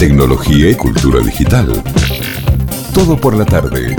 tecnología y cultura digital. Todo por la tarde.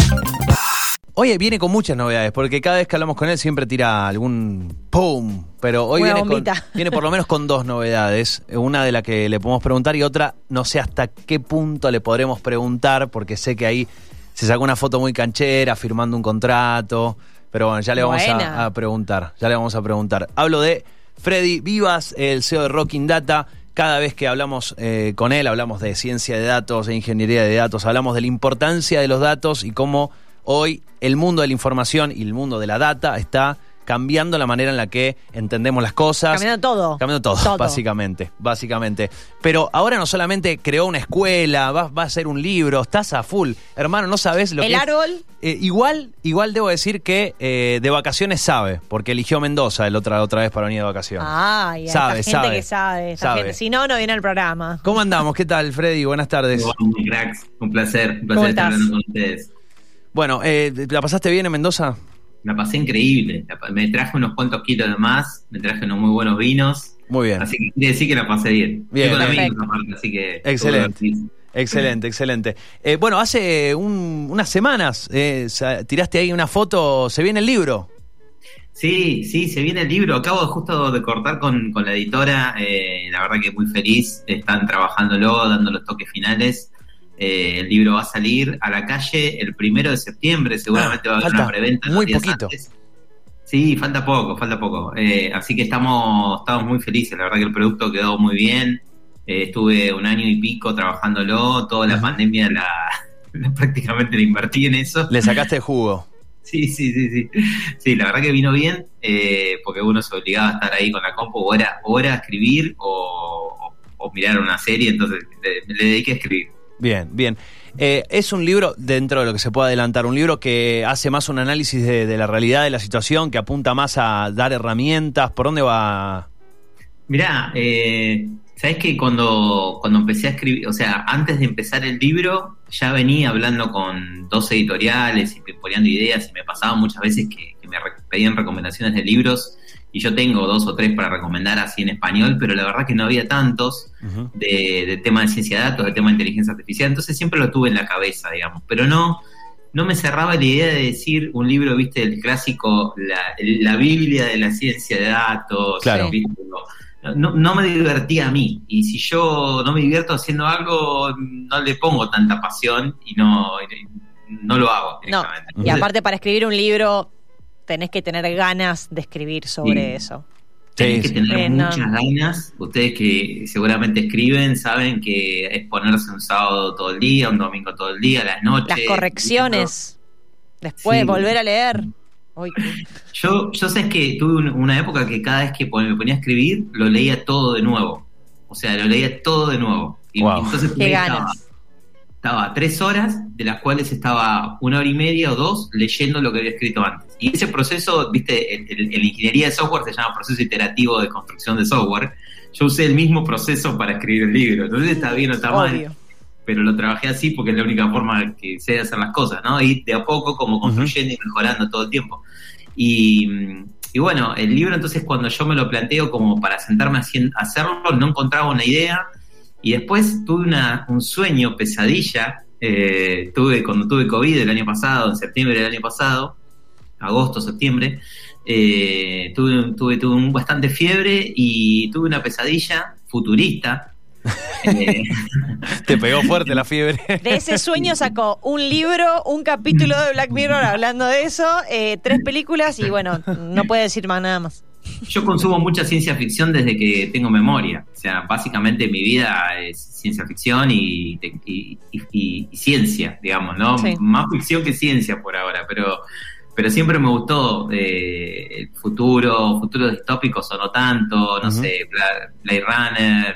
Oye, viene con muchas novedades, porque cada vez que hablamos con él siempre tira algún ¡pum! Pero hoy viene, con- viene por lo menos con dos novedades. Una de la que le podemos preguntar y otra no sé hasta qué punto le podremos preguntar, porque sé que ahí se sacó una foto muy canchera, firmando un contrato. Pero bueno, ya le vamos a, a preguntar. Ya le vamos a preguntar. Hablo de Freddy Vivas, el CEO de Rocking Data. Cada vez que hablamos eh, con él, hablamos de ciencia de datos, de ingeniería de datos, hablamos de la importancia de los datos y cómo hoy el mundo de la información y el mundo de la data está cambiando la manera en la que entendemos las cosas. Cambiando todo. Cambiando todo, Todo. básicamente, básicamente. Pero ahora no solamente creó una escuela, va, va a ser un libro, estás a full. Hermano, no sabes lo El que es- árbol. eh, igual, igual debo decir que eh, de vacaciones sabe, porque eligió Mendoza el otra, otra vez para venir de vacaciones. Ay, hay Sabe, esta gente sabe. que sabe. esta Sabe. gente. Si no, no viene al programa. ¿Cómo andamos? ¿Qué tal, Freddy? Buenas tardes. Bueno, cracks, un placer, un ¿Cómo placer estar hablando con ustedes. Bueno, eh, ¿la pasaste bien en Mendoza? La pasé increíble, me traje unos cuantos kilos de más, me traje unos muy buenos vinos, Muy bien. así que quiere decir que la pasé bien. Bien, Estoy con bien. amigos aparte, así que... Excelente. Excelente, excelente. Eh, bueno, hace un- unas semanas eh, tiraste ahí una foto, se viene el libro. Sí, sí, se viene el libro. Acabo de justo de cortar con, con la editora. eh, la verdad que muy feliz. Están trabajándolo, dando los toques finales. Eh, el libro va a salir a la calle el primero de septiembre. Seguramente Ah, va a haber una preventa. muy poquito. antes. Sí, falta poco, falta poco. Eh, así que estamos, estamos muy felices. La verdad que el producto quedó muy bien. Eh, estuve un año y pico trabajándolo. Toda la Ajá. pandemia la, la- prácticamente la invertí en eso. Le sacaste jugo. Sí, sí, sí, sí. Sí, la verdad que vino bien, porque uno se obligaba a estar ahí con la compu, o era, o era escribir o, o- o mirar una serie, entonces le, le dediqué a escribir. Bien, bien. Eh, es un libro, dentro de lo que se puede adelantar, un libro que hace más un análisis de, de la realidad de la situación, que apunta más a dar herramientas. ¿Por dónde va? Mirá, eh, ¿sabés que cuando, cuando empecé a escribir, o sea, antes de empezar el libro, ya venía hablando con dos editoriales y poniendo ideas y me pasaba muchas veces que, que me pedían recomendaciones de libros y yo tengo dos o tres para recomendar así en español, pero la verdad que no había tantos. De, de tema de ciencia de datos, de tema de inteligencia artificial, entonces siempre lo tuve en la cabeza, digamos, pero no, no me cerraba la idea de decir un libro, viste, el clásico, la, Biblia de la ciencia de datos, Claro. ¿viste? No, no- no me divertía a mí, y si yo no me divierto haciendo algo, no le pongo tanta pasión y no, y no lo hago. No. directamente. Y aparte, para escribir un libro, tenés que tener ganas de escribir sobre Sí. eso. Tenés Sí, que sí. tener Eh, no. muchas ganas. Ustedes que seguramente escriben saben que es ponerse un sábado todo el día, un domingo todo el día, las noches. Las correcciones. Después, Sí. volver a leer. Uy, Yo, yo sé que tuve un- una época que cada vez que me ponía a escribir, lo leía todo de nuevo. O sea, lo leía todo de nuevo. Y Wow. entonces qué estaba, ganas. Estaba tres horas, de las cuales estaba una hora y media o dos leyendo lo que había escrito antes. Y ese proceso, viste, en, la ingeniería de software se llama proceso iterativo de construcción de software. Yo usé el mismo proceso para escribir el libro. Entonces está bien o está mal pero lo trabajé así porque es la única forma que sé de hacer las cosas, ¿no? Y de a poco como construyendo y mejorando todo el tiempo. Y, y bueno, el libro entonces cuando yo me lo planteo como para sentarme a hacerlo, no encontraba una idea y después tuve una, un sueño, pesadilla, eh, tuve cuando tuve COVID el año pasado, en septiembre del año pasado, agosto, septiembre, eh, tuve, tuve, tuve un bastante fiebre y tuve una pesadilla futurista. Eh, Te pegó fuerte la fiebre. De ese sueño sacó un libro, un capítulo de Black Mirror hablando de eso, eh, tres películas y bueno, no puede decir más nada más. Yo consumo mucha ciencia ficción desde que tengo memoria. O sea, básicamente mi vida es ciencia ficción y, y- y- y- y ciencia, digamos, ¿no? Sí. Más ficción que ciencia por ahora, pero, pero siempre me gustó eh, el futuro, futuros distópicos o no tanto, no sé, Bla- Blade Runner,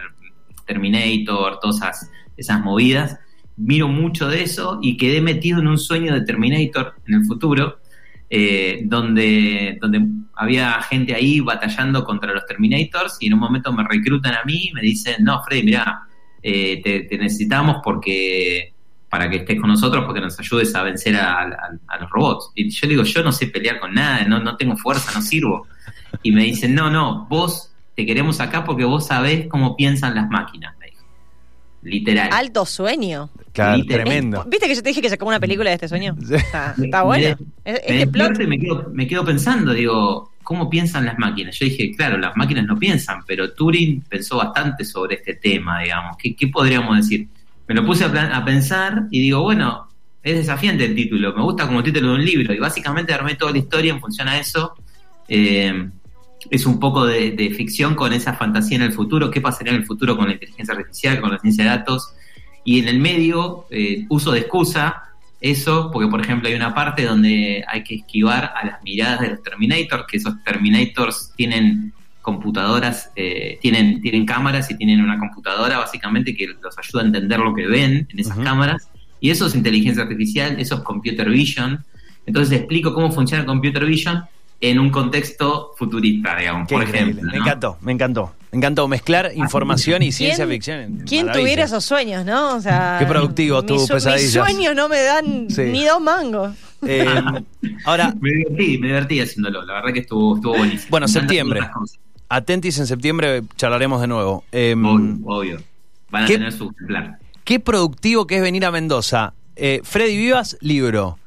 Terminator, todas esas, esas movidas. Miro mucho de eso y quedé metido en un sueño de Terminator en el futuro eh, donde, donde había gente ahí batallando contra los Terminators y en un momento me reclutan a mí y me dicen, no, Freddy, mira, te, te necesitamos porque para que estés con nosotros porque nos ayudes a vencer a, a- los robots. Y yo digo, yo no sé pelear con nada, no, no tengo fuerza, no sirvo. Y me dicen, no, no, vos te queremos acá porque vos sabés cómo piensan las máquinas. Literal. Alto sueño. Claro, tremendo. ¿Viste que yo te dije que sacó una película de este sueño? Está, bueno. Me, me, quedo, me quedo pensando, digo, ¿cómo piensan las máquinas? Yo dije, claro, las máquinas no piensan, pero Turing pensó bastante sobre este tema, digamos. ¿Qué, qué podríamos decir? Me lo puse a, a pensar y digo, bueno, es desafiante el título, me gusta como título de un libro y básicamente armé toda la historia en función a eso. Eh, es un poco de, ficción con esa fantasía en el futuro, qué pasaría en el futuro con la inteligencia artificial, con la ciencia de datos, y en el medio eh, uso de excusa eso, porque por ejemplo hay una parte donde hay que esquivar a las miradas de los Terminators, que esos Terminators tienen computadoras, eh, tienen, tienen cámaras y tienen una computadora básicamente que los ayuda a entender lo que ven en esas cámaras, y eso es inteligencia artificial, eso es computer vision. Entonces explico cómo funciona el computer vision en un contexto futurista, digamos, por ejemplo. Me encantó, me encantó. Me encantó mezclar información y ciencia ficción. ¿Quién tuviera esos sueños, no? O sea, Qué productivo tu pesadilla. Mis sueños no me dan ni dos mangos. Eh, ahora, me divertí, me divertí haciéndolo. La verdad que estuvo, estuvo buenísimo. Bueno, septiembre. Atentis en septiembre, charlaremos de nuevo. Em, obvio, Van a tener su plan. Qué productivo que es venir a Mendoza. Eh, Freddy Vivas, libro.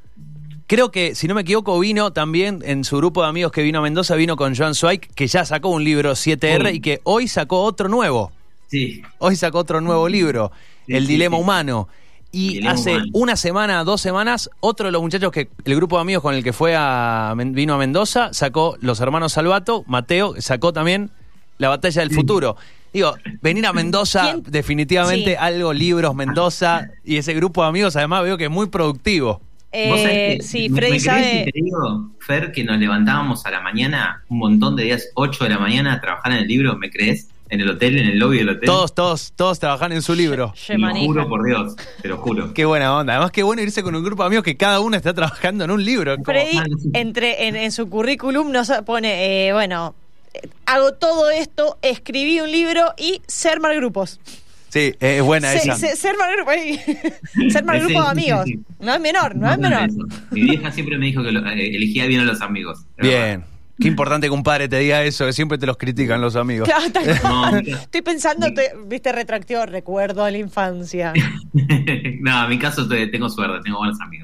Creo que, si no me equivoco, vino también en su grupo de amigos que vino a Mendoza, vino con Joan Zweig, que ya sacó un libro 7R y que hoy sacó otro nuevo. Sí. Hoy sacó otro nuevo libro, El Dilema Humano. Y hace una semana, dos semanas, otro de los muchachos que el grupo de amigos con el que fue a vino a Mendoza sacó los hermanos Salvato, Mateo sacó también La batalla del futuro. Digo, venir a Mendoza, definitivamente algo, libros, Mendoza, y ese grupo de amigos además veo que es muy productivo. Eh, sí, Freddy sabe. te digo, Fer, que nos levantábamos a la mañana, un montón de días, 8 de la mañana, a trabajar en el libro, ¿me crees? En el hotel, en el lobby del hotel. Todos, todos, todos trabajan en su libro. Te lo juro por Dios, te lo juro. Qué buena onda. Además, qué bueno irse con un grupo de amigos que cada uno está trabajando en un libro. Freddy, entre, en, su currículum nos pone, eh, bueno, eh, hago todo esto, escribí un libro y ser mal grupos. Sí, es buena esa. ser mal grupo, ser mal grupo de amigos. No es menor, no, es menor. Mi vieja siempre me dijo que eh, elegía bien a los amigos. Bien. Qué importante que un padre te diga eso, que siempre te los critican los amigos. Claro, Estoy pensando, viste, retractivo, recuerdo a la infancia. no, en mi caso tengo suerte, tengo buenos amigos.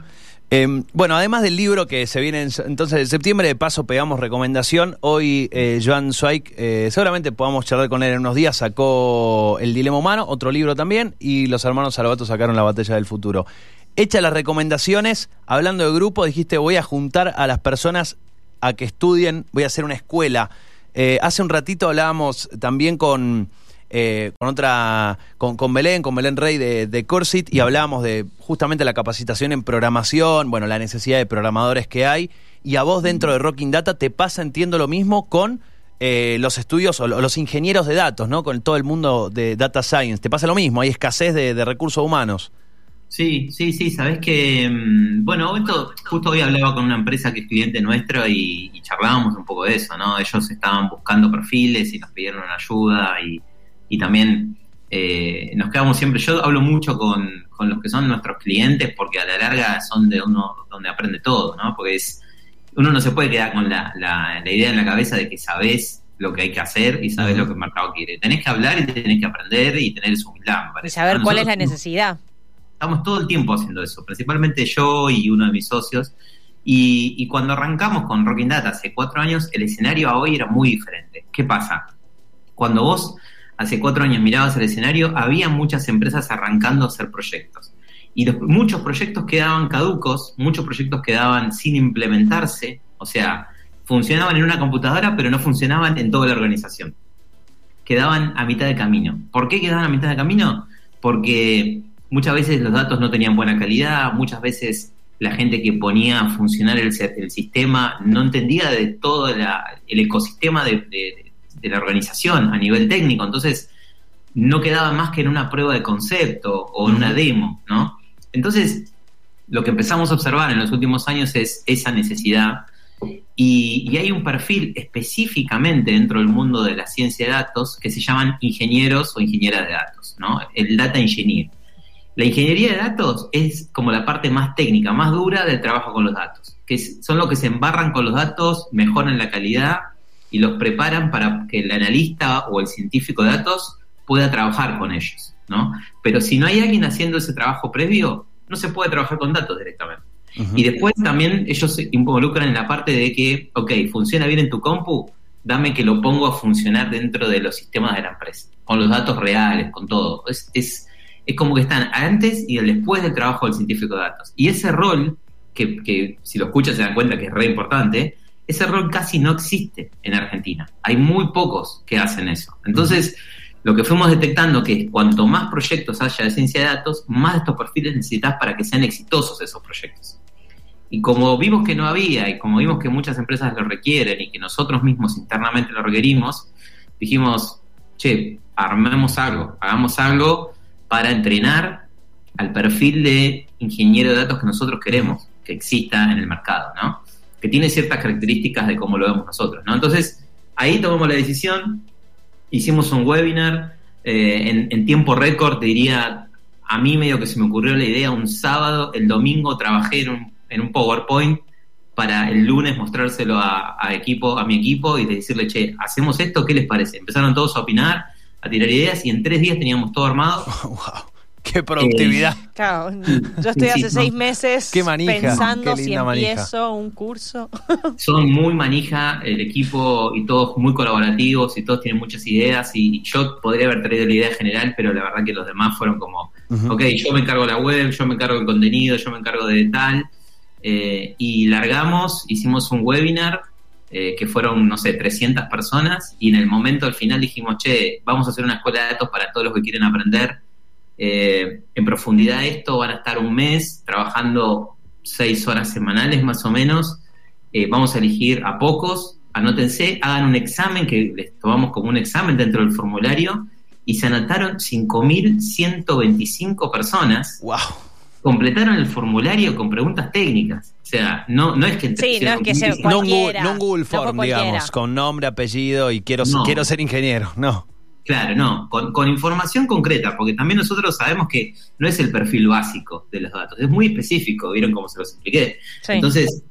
Em, bueno, además del libro que se viene entonces en septiembre, de paso pegamos recomendación. Hoy eh, Joan Zweig, eh, seguramente podamos charlar con él en unos días, sacó El Dilema Humano, otro libro también, y los hermanos Salvato sacaron La Batalla del Futuro. Hecha las recomendaciones, hablando de grupo, dijiste voy a juntar a las personas a que estudien, voy a hacer una escuela. Eh, hace un ratito hablábamos también con eh, con otra, con, con, Belén, con Belén Rey de, de Corsit, y hablábamos de justamente la capacitación en programación, bueno, la necesidad de programadores que hay, y a vos dentro de Rocking Data te pasa, entiendo lo mismo, con eh, los estudios o los ingenieros de datos, ¿no? Con todo el mundo de data science. ¿Te pasa lo mismo? Hay escasez de, recursos humanos. Sí, sí, sí, sabes que, mm, bueno, esto, justo hoy hablaba con una empresa que es cliente nuestro y, y charlábamos un poco de eso, ¿no? Ellos estaban buscando perfiles y nos pidieron ayuda y, y también eh, nos quedamos siempre, yo hablo mucho con, los que son nuestros clientes porque a la larga son de uno donde aprende todo, ¿no? Porque es, uno no se puede quedar con la, la, idea en la cabeza de que sabes lo que hay que hacer y sabes lo que el mercado quiere. Tenés que hablar y tenés que aprender y tener esa humildad. Y saber cuál es la necesidad. Estamos todo el tiempo haciendo eso, principalmente yo y uno de mis socios. Y, y cuando arrancamos con Rocking Data hace cuatro años, el escenario a hoy era muy diferente. ¿Qué pasa? Cuando vos hace cuatro años mirabas el escenario, había muchas empresas arrancando a hacer proyectos. Y muchos proyectos quedaban caducos, muchos proyectos quedaban sin implementarse, o sea, funcionaban en una computadora, pero no funcionaban en toda la organización. Quedaban a mitad de camino. ¿Por qué quedaban a mitad de camino? Porque muchas veces los datos no tenían buena calidad, muchas veces la gente que ponía a funcionar el, sistema no entendía de todo el ecosistema de la organización a nivel técnico. Entonces, no quedaba más que en una prueba de concepto o en una demo, ¿no? Entonces, lo que empezamos a observar en los últimos años es esa necesidad y, hay un perfil específicamente dentro del mundo de la ciencia de datos que se llaman ingenieros o ingenieras de datos, ¿no? El data engineer. La ingeniería de datos es como la parte más técnica, más dura del trabajo con los datos, que son los que se embarran con los datos, mejoran la calidad y los preparan para que el analista o el científico de datos pueda trabajar con ellos, ¿no? Pero si no hay alguien haciendo ese trabajo previo, no se puede trabajar con datos directamente. Y después también ellos se involucran en la parte de que, ok, funciona bien en tu compu, dame que lo pongo a funcionar dentro de los sistemas de la empresa, con los datos reales, con todo. Es, es, es como que están antes y después del trabajo del científico de datos. Y ese rol, que, que si lo escuchas se dan cuenta que es re importante, ese rol casi no existe en Argentina. Hay muy pocos que hacen eso. Entonces, lo que fuimos detectando que cuanto más proyectos haya de ciencia de datos, más de estos perfiles necesitas para que sean exitosos esos proyectos. Y como vimos que no había, y como vimos que muchas empresas lo requieren y que nosotros mismos internamente lo requerimos, dijimos, che, armemos algo, hagamos algo para entrenar al perfil de ingeniero de datos que nosotros queremos que exista en el mercado, ¿no? Que tiene ciertas características de cómo lo vemos nosotros, ¿no? Entonces, ahí tomamos la decisión, hicimos un webinar, eh, en, tiempo récord, diría, a mí medio que se me ocurrió la idea un sábado, el domingo trabajé en un, PowerPoint para el lunes mostrárselo a, equipo, a mi equipo y decirle, che, hacemos esto, ¿qué les parece? Empezaron todos a opinar, a tirar ideas y en tres días teníamos todo armado. ¡Qué productividad! Eh, claro, yo estoy hace seis meses pensando si empiezo un curso. Son muy manija el equipo y todos muy colaborativos y todos tienen muchas ideas y yo podría haber traído la idea general, pero la verdad que los demás fueron como, ok, yo me encargo de la web, yo me encargo del contenido, yo me encargo de tal. Eh, y largamos, hicimos un webinar eh, que fueron, no sé, 300 personas y en el momento al final dijimos, che, vamos a hacer una escuela de datos para todos los que quieren aprender eh, en profundidad esto, van a estar un mes trabajando seis horas semanales más o menos. Eh, vamos a elegir a pocos, anótense, hagan un examen que les tomamos como un examen dentro del formulario y se anotaron 5.125 personas. ¡Wow! Completaron el formulario con preguntas técnicas. O sea, no, no es que... Sí, no es que sea no, un Google Form, digamos, con nombre, apellido y quiero, quiero ser ingeniero, no. Claro, no, con, información concreta, porque también nosotros sabemos que no es el perfil básico de los datos, es muy específico, vieron cómo se los expliqué. Entonces,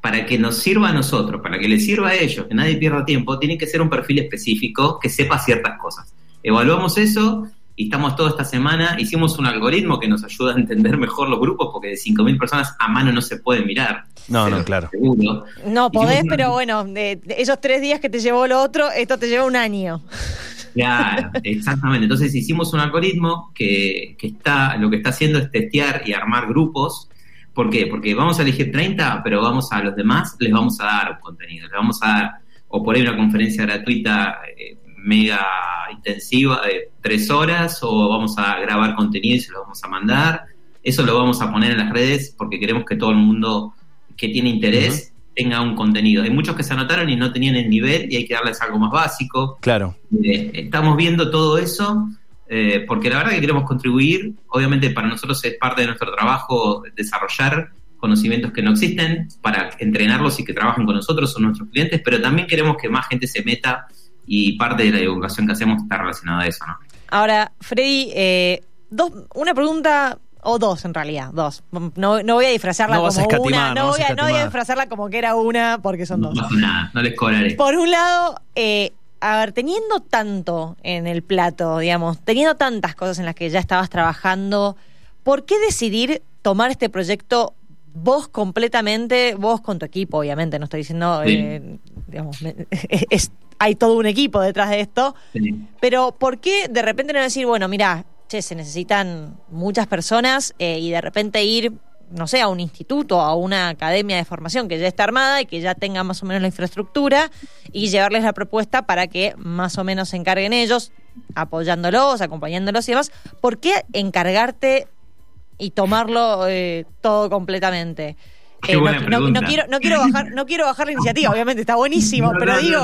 para que nos sirva a nosotros, para que les sirva a ellos, que nadie pierda tiempo, tiene que ser un perfil específico que sepa ciertas cosas. Evaluamos eso y estamos toda esta semana, hicimos un algoritmo que nos ayuda a entender mejor los grupos, porque de 5.000 personas a mano no se puede mirar. No, no, claro. No, podés, pero bueno, de, esos tres días que te llevó lo otro, esto te lleva un año. Claro, exactamente. Entonces hicimos un algoritmo que, que, está, lo que está haciendo es testear y armar grupos. ¿Por qué? Porque vamos a elegir 30, pero vamos a los demás, les vamos a dar un contenido. Les vamos a dar, o por ahí una conferencia gratuita eh, mega intensiva de tres horas, o vamos a grabar contenido y se lo vamos a mandar. Eso lo vamos a poner en las redes porque queremos que todo el mundo que tiene interés tenga un contenido. Hay muchos que se anotaron y no tenían el nivel y hay que darles algo más básico. Claro. Eh, estamos viendo todo eso eh, porque la verdad que queremos contribuir. Obviamente para nosotros es parte de nuestro trabajo desarrollar conocimientos que no existen para entrenarlos y que trabajen con nosotros, son nuestros clientes, pero también queremos que más gente se meta y parte de la divulgación que hacemos está relacionada a eso. ¿no? Ahora, Freddy, eh, dos, una pregunta o dos en realidad, dos. No, voy a disfrazarla como una, no, voy a, disfrazarla como que era una, porque son dos. No nada, no les cobraré. Por un lado, eh, a ver, teniendo tanto en el plato, digamos, teniendo tantas cosas en las que ya estabas trabajando, ¿por qué decidir tomar este proyecto vos completamente, vos con tu equipo, obviamente, no estoy diciendo, eh, digamos, hay todo un equipo detrás de esto, pero ¿por qué de repente no decir, bueno, mira, se necesitan muchas personas eh, y de repente ir, no sé, a un instituto, a una academia de formación que ya está armada y que ya tenga más o menos la infraestructura y llevarles la propuesta para que más o menos se encarguen ellos, apoyándolos, acompañándolos y demás. ¿Por qué encargarte y tomarlo eh, todo completamente? Eh, no, quiero, no, quiero bajar, no quiero bajar la iniciativa, obviamente está buenísimo, pero digo,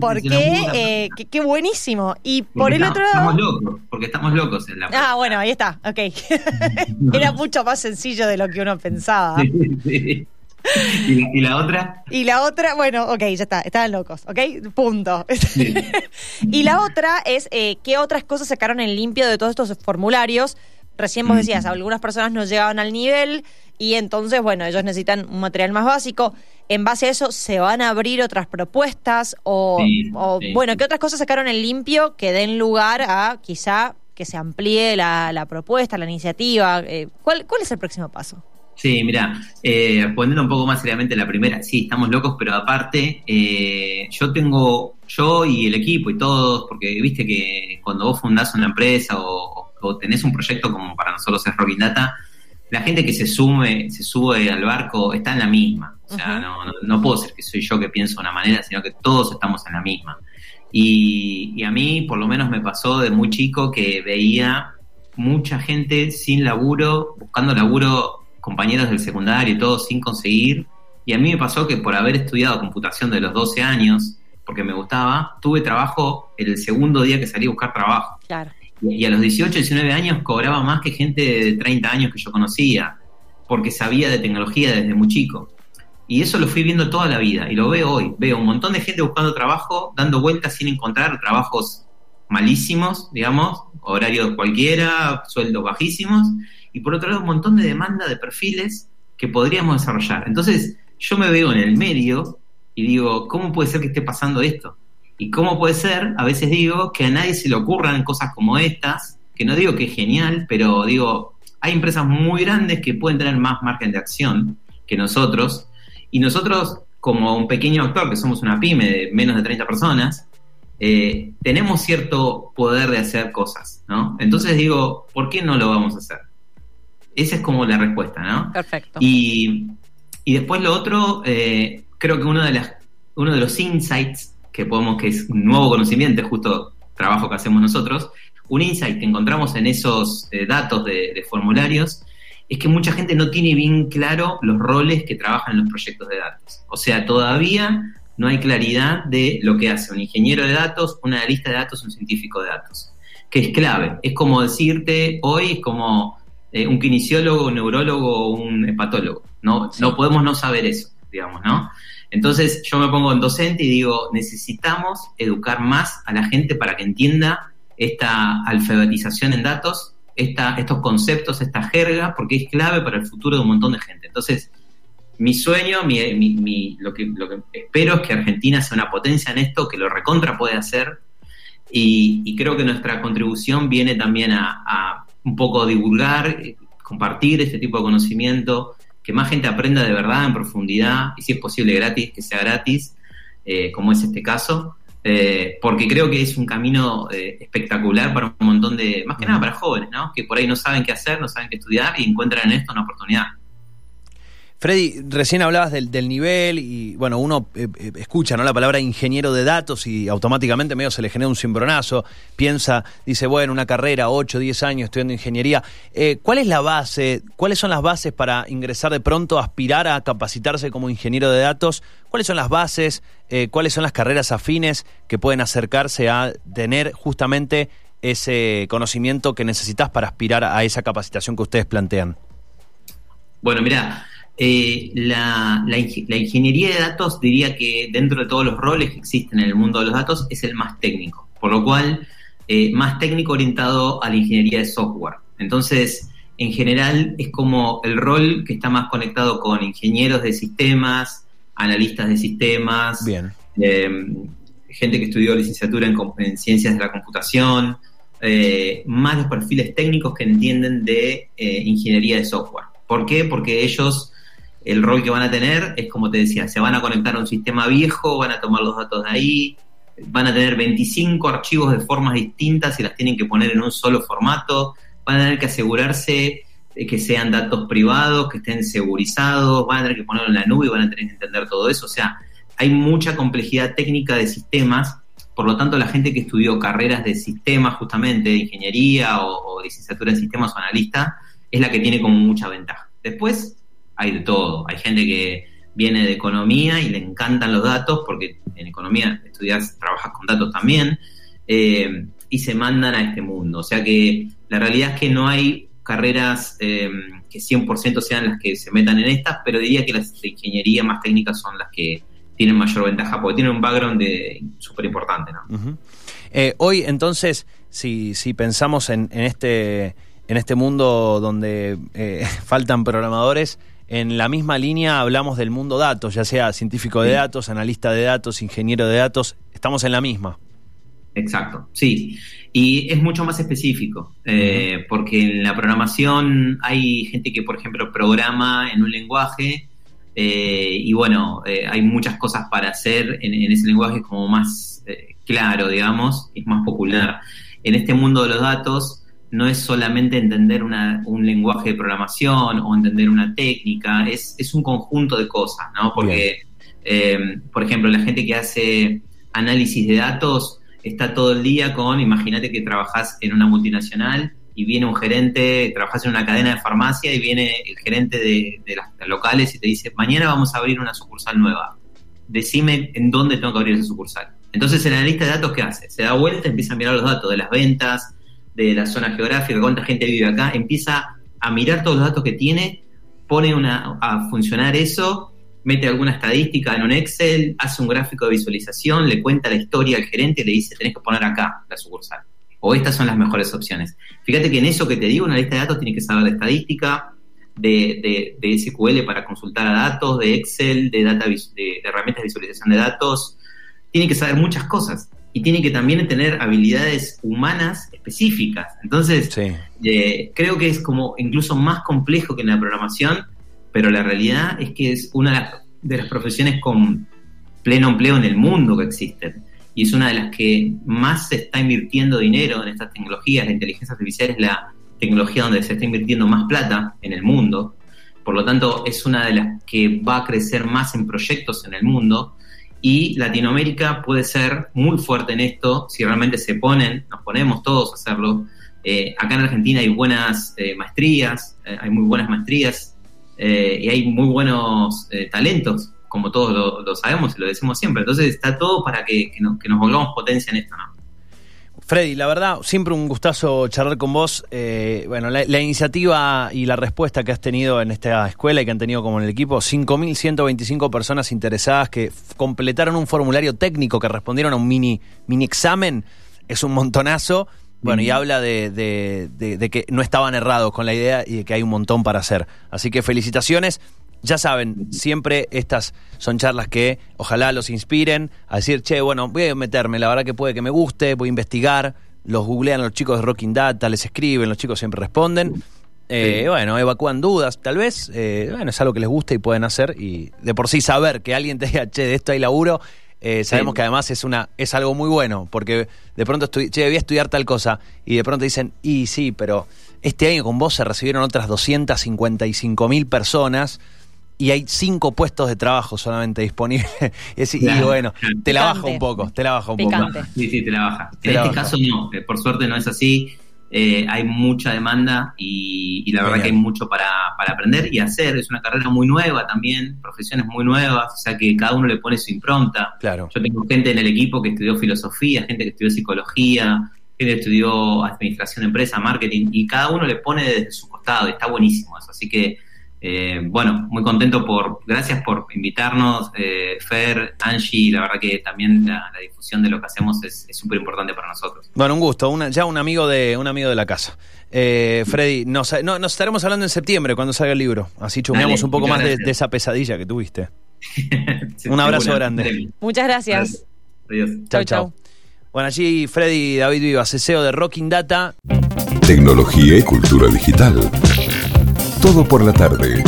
¿por qué? Eh, qué, buenísimo. Y por el otro lado. Estamos locos, porque estamos locos en la. Ah, bueno, ahí está, ok. Era mucho más sencillo de lo que uno pensaba. ¿Y, la otra? Y la otra, bueno, ok, ya está, estaban locos, ok, punto. y la otra es, eh, ¿qué otras cosas sacaron en limpio de todos estos formularios? Recién vos decías, algunas personas no llegaban al nivel y entonces, bueno, ellos necesitan un material más básico. en base a eso se van a abrir otras propuestas o, bueno, ¿qué otras cosas sacaron en limpio que den lugar a quizá que se amplíe la, propuesta, la iniciativa? Eh, ¿cuál, ¿Cuál es el próximo paso? Sí, mira, eh, poniendo un poco más seriamente la primera, sí, estamos locos, pero aparte, eh, yo tengo, yo y el equipo y todos, porque viste que cuando vos fundás una empresa o, tenés un proyecto como para nosotros es Rocking Data, la gente que se sume, se sube al barco está en la misma. O sea, no, no, puedo ser que soy yo que pienso de una manera, sino que todos estamos en la misma. Y, y a mí, por lo menos, me pasó de muy chico que veía mucha gente sin laburo, buscando laburo compañeros del secundario y todo sin conseguir. Y a mí me pasó que por haber estudiado computación de los 12 años, porque me gustaba, tuve trabajo el segundo día que salí a buscar trabajo. Y, a los 18, 19 años cobraba más que gente de 30 años que yo conocía, porque sabía de tecnología desde muy chico. Y eso lo fui viendo toda la vida y lo veo hoy. Veo un montón de gente buscando trabajo, dando vueltas sin encontrar trabajos malísimos, digamos, horarios cualquiera, sueldos bajísimos, y por otro lado un montón de demanda de perfiles que podríamos desarrollar. Entonces yo me veo en el medio y digo, ¿cómo puede ser que esté pasando esto? Y cómo puede ser, a veces digo, que a nadie se le ocurran cosas como estas, que no digo que es genial, pero digo, hay empresas muy grandes que pueden tener más margen de acción que nosotros, y nosotros, como un pequeño actor, que somos una pyme de menos de 30 personas, eh, tenemos cierto poder de hacer cosas, ¿no? Entonces digo, ¿por qué no lo vamos a hacer? Esa es como la respuesta, ¿no? Perfecto. Y, después lo otro, eh, creo que uno de, las, uno de los insights que podemos, que es un nuevo conocimiento, es justo trabajo que hacemos nosotros, un insight que encontramos en esos eh, datos de, formularios es que mucha gente no tiene bien claro los roles que trabajan en los proyectos de datos. O sea, todavía no hay claridad de lo que hace un ingeniero de datos, un analista de datos, un científico de datos, que es clave. Es como decirte, hoy es como eh, un kinesiólogo, un neurólogo o un hepatólogo. No, no podemos no saber eso, digamos, ¿no? Entonces yo me pongo en docente y digo, necesitamos educar más a la gente para que entienda esta alfabetización en datos, estos conceptos, esta jerga, porque es clave para el futuro de un montón de gente. Entonces, mi sueño, mi, lo, que, lo que espero es que Argentina sea una potencia en esto, que lo recontra puede hacer, y, creo que nuestra contribución viene también a un poco divulgar, eh, compartir este tipo de conocimiento, que más gente aprenda de verdad, en profundidad, y si es posible gratis, que sea gratis, eh, como es este caso, eh, porque creo que es un camino espectacular para un montón de, más que nada para jóvenes, ¿no? que por ahí no saben qué hacer, no saben qué estudiar y encuentran en esto una oportunidad. Freddy, recién hablabas del, nivel y, bueno, uno eh, eh, escucha ¿no? la palabra ingeniero de datos y automáticamente medio se le genera un cimbronazo, piensa, dice, bueno, una carrera, 8, 10 años estudiando ingeniería. Eh, ¿Cuál es la base, cuáles son las bases para ingresar de pronto, aspirar a capacitarse como ingeniero de datos? ¿Cuáles son las bases, cuáles son las carreras afines que pueden acercarse a tener justamente ese conocimiento que necesitas para aspirar a esa capacitación que ustedes plantean? Bueno, mira, eh, la, ingeniería de datos diría que dentro de todos los roles que existen en el mundo de los datos es el más técnico, por lo cual eh, más técnico orientado a la ingeniería de software. Entonces, en general es como el rol que está más conectado con ingenieros de sistemas, analistas de sistemas, em, gente que estudió licenciatura en, ciencias de la computación, eh, más los perfiles técnicos que entienden de ingeniería de software. ¿Por qué? Porque ellos el rol que van a tener es, como te decía, se van a conectar a un sistema viejo, van a tomar los datos de ahí, van a tener 25 archivos de formas distintas y las tienen que poner en un solo formato, van a tener que asegurarse que sean datos privados, que estén segurizados, van a tener que ponerlo en la nube van a tener que entender todo eso. O sea, hay mucha complejidad técnica de sistemas, por lo tanto la gente que estudió carreras de sistemas justamente, de ingeniería o, o licenciatura en sistemas o analista, es la que tiene como mucha ventaja. Después, hay de todo. Hay gente que viene de economía y le encantan los datos, porque en economía estudias, trabajas con datos también, eh, y se mandan a este mundo. O sea que la realidad es que no hay carreras eh, que 100% sean las que se metan en estas, pero diría que las de ingeniería más técnicas son las que tienen mayor ventaja, porque tienen un background súper importante. ¿no? Eh, hoy, entonces, si, si pensamos en, en, este, en este mundo donde faltan programadores, en la misma línea hablamos del mundo datos, ya sea científico de datos, analista de datos, ingeniero de datos, estamos en la misma. Exacto, sí. Y es mucho más específico, eh, porque en la programación hay gente que, por ejemplo, programa en un lenguaje eh, y bueno, eh, hay muchas cosas para hacer en, ese lenguaje como más claro, digamos, es más popular. En este mundo de los datos no es solamente entender un lenguaje de programación o entender una técnica, es, es un conjunto de cosas, ¿no? Porque, por ejemplo, la gente que hace análisis de datos está todo el día con, imagínate que trabajas en una multinacional y viene un gerente, trabajas en una cadena de farmacia y viene el gerente de, las locales y te dice, mañana vamos a abrir una sucursal nueva. Decime en dónde tengo que abrir esa sucursal. Entonces el analista de datos, ¿qué hace? Se da vuelta, empieza a mirar los datos de las ventas, de la zona geográfica, cuánta gente vive acá, empieza a mirar todos los datos que tiene, pone una, a funcionar eso mete alguna estadística en un Excel, hace un gráfico de visualización, le cuenta la historia al gerente y le dice, tenés que poner acá la sucursal. O estas son las mejores opciones. Fíjate que en eso que te digo, una lista de datos tiene que saber de estadística, de, de, SQL para consultar a datos, de Excel, de, data, de, herramientas de visualización de datos. Tiene que saber muchas cosas y tiene que también tener habilidades humanas específicas. Entonces, eh, creo que es como incluso más complejo que en la programación pero la realidad es que es una de las profesiones con pleno empleo en el mundo que existen y es una de las que más se está invirtiendo dinero en estas tecnologías. La inteligencia artificial es la tecnología donde se está invirtiendo más plata en el mundo, por lo tanto es una de las que va a crecer más en proyectos en el mundo y Latinoamérica puede ser muy fuerte en esto si realmente se ponen, nos ponemos todos a hacerlo. Eh, acá en Argentina hay buenas eh, maestrías, eh, hay muy buenas maestrías eh, y hay muy buenos talentos, como todos lo, sabemos y lo decimos siempre. Entonces está todo para que, nos, volvamos potencia en esto, ¿no? Freddy, la verdad, siempre un gustazo charlar con vos. Eh, bueno, la, iniciativa y la respuesta que has tenido en esta escuela y que han tenido como en el equipo, 5.125 personas interesadas que completaron un formulario técnico, que respondieron a un mini, mini examen, es un montonazo bueno, y habla de, de, que no estaban errados con la idea y de que hay un montón para hacer. Así que felicitaciones. Ya saben, siempre estas son charlas que ojalá los inspiren a decir, che, bueno, voy a meterme, la verdad que puede que me guste, voy a investigar. Los googlean los chicos de Rocking Data, les escriben, los chicos siempre responden. Eh, bueno, evacúan dudas, tal vez. Eh, bueno, es algo que les gusta y pueden hacer. Y de por sí saber que alguien te diga, che, de esto hay laburo, eh, sabemos que además es una es algo muy bueno, porque de pronto estoy, che, voy a estudiar tal cosa, y de pronto dicen, y sí, pero este año con vos se recibieron otras 255 mil personas y hay cinco puestos de trabajo solamente disponibles. y bueno, te la baja un poco, te la baja un poco. Sí, sí, te la baja. en este caso no, eh, por suerte no es así. Eh, hay mucha demanda y, la verdad que hay mucho para, aprender y hacer. Es una carrera muy nueva también, profesiones muy nuevas, o sea que cada uno le pone su impronta. Claro. Yo tengo gente en el equipo que estudió filosofía, gente que estudió psicología, gente que estudió administración de empresa, marketing, y cada uno le pone desde su costado, y está buenísimo eso. Así que eh, bueno, muy contento por, gracias por invitarnos, eh, Fer, Angie, la verdad que también la, difusión de lo que hacemos es súper importante para nosotros. Bueno, un gusto, ya un amigo de, un amigo de la casa. Eh, Freddy, nos, estaremos hablando en septiembre cuando salga el libro, así chumeamos un poco más de, esa pesadilla que tuviste. un abrazo grande. Muchas gracias. Adiós. Chao, chao. Bueno, allí Freddy David Vivas, CEO de Rocking Data. Tecnología y cultura digital. Todo por la tarde.